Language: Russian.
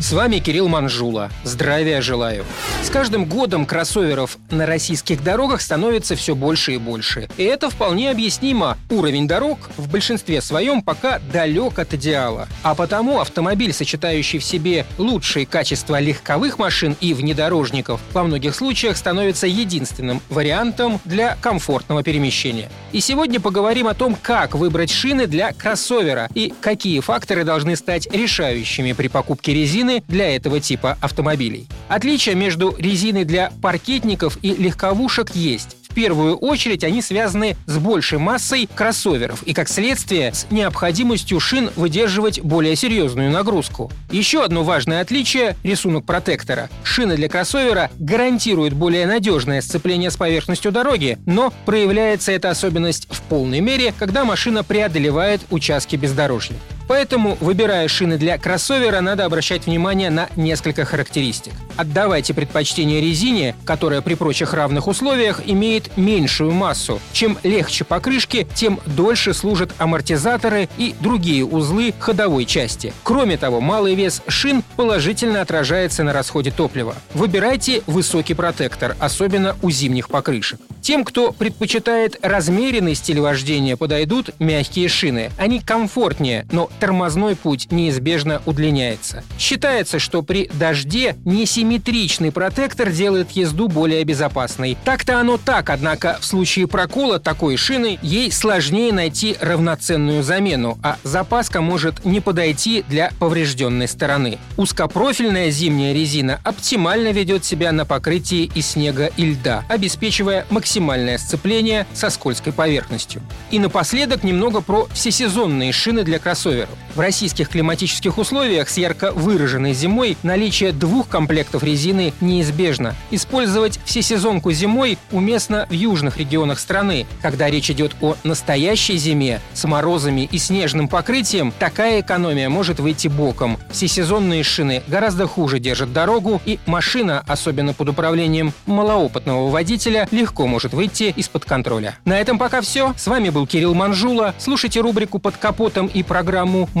С вами Кирилл Манжула. Здравия желаю. С каждым годом кроссоверов на российских дорогах становится все больше и больше. И это вполне объяснимо. Уровень дорог в большинстве своем пока далек от идеала. А потому автомобиль, сочетающий в себе лучшие качества легковых машин и внедорожников, во многих случаях становится единственным вариантом для комфортного перемещения. И сегодня поговорим о том, как выбрать шины для кроссовера и какие факторы должны стать решающими при покупке резины для этого типа автомобилей. Отличия между резиной для паркетников и легковушек есть. В первую очередь они связаны с большей массой кроссоверов и, как следствие, с необходимостью шин выдерживать более серьезную нагрузку. Еще одно важное отличие – рисунок протектора. Шины для кроссовера гарантируют более надежное сцепление с поверхностью дороги, но проявляется эта особенность в полной мере, когда машина преодолевает участки бездорожья. Поэтому, выбирая шины для кроссовера, надо обращать внимание на несколько характеристик. Отдавайте предпочтение резине, которая при прочих равных условиях имеет меньшую массу. Чем легче покрышки, тем дольше служат амортизаторы и другие узлы ходовой части. Кроме того, малый вес шин положительно отражается на расходе топлива. Выбирайте высокий протектор, особенно у зимних покрышек. Тем, кто предпочитает размеренный стиль вождения, подойдут мягкие шины. Они комфортнее, но тормозной путь неизбежно удлиняется. Считается, что при дожде несимметричный протектор делает езду более безопасной. Так-то оно так, однако в случае прокола такой шины ей сложнее найти равноценную замену, а запаска может не подойти для поврежденной стороны. Узкопрофильная зимняя резина оптимально ведет себя на покрытии из снега и льда, обеспечивая максимальное сцепление со скользкой поверхностью. И напоследок немного про всесезонные шины для кроссоверов. В российских климатических условиях с ярко выраженной зимой наличие двух комплектов резины неизбежно. Использовать всесезонку зимой уместно в южных регионах страны. Когда речь идет о настоящей зиме с морозами и снежным покрытием, такая экономия может выйти боком. Всесезонные шины гораздо хуже держат дорогу, и машина, особенно под управлением малоопытного водителя, легко может выйти из-под контроля. На этом пока все. С вами был Кирилл Манжула. Слушайте рубрику «Под капотом» и программу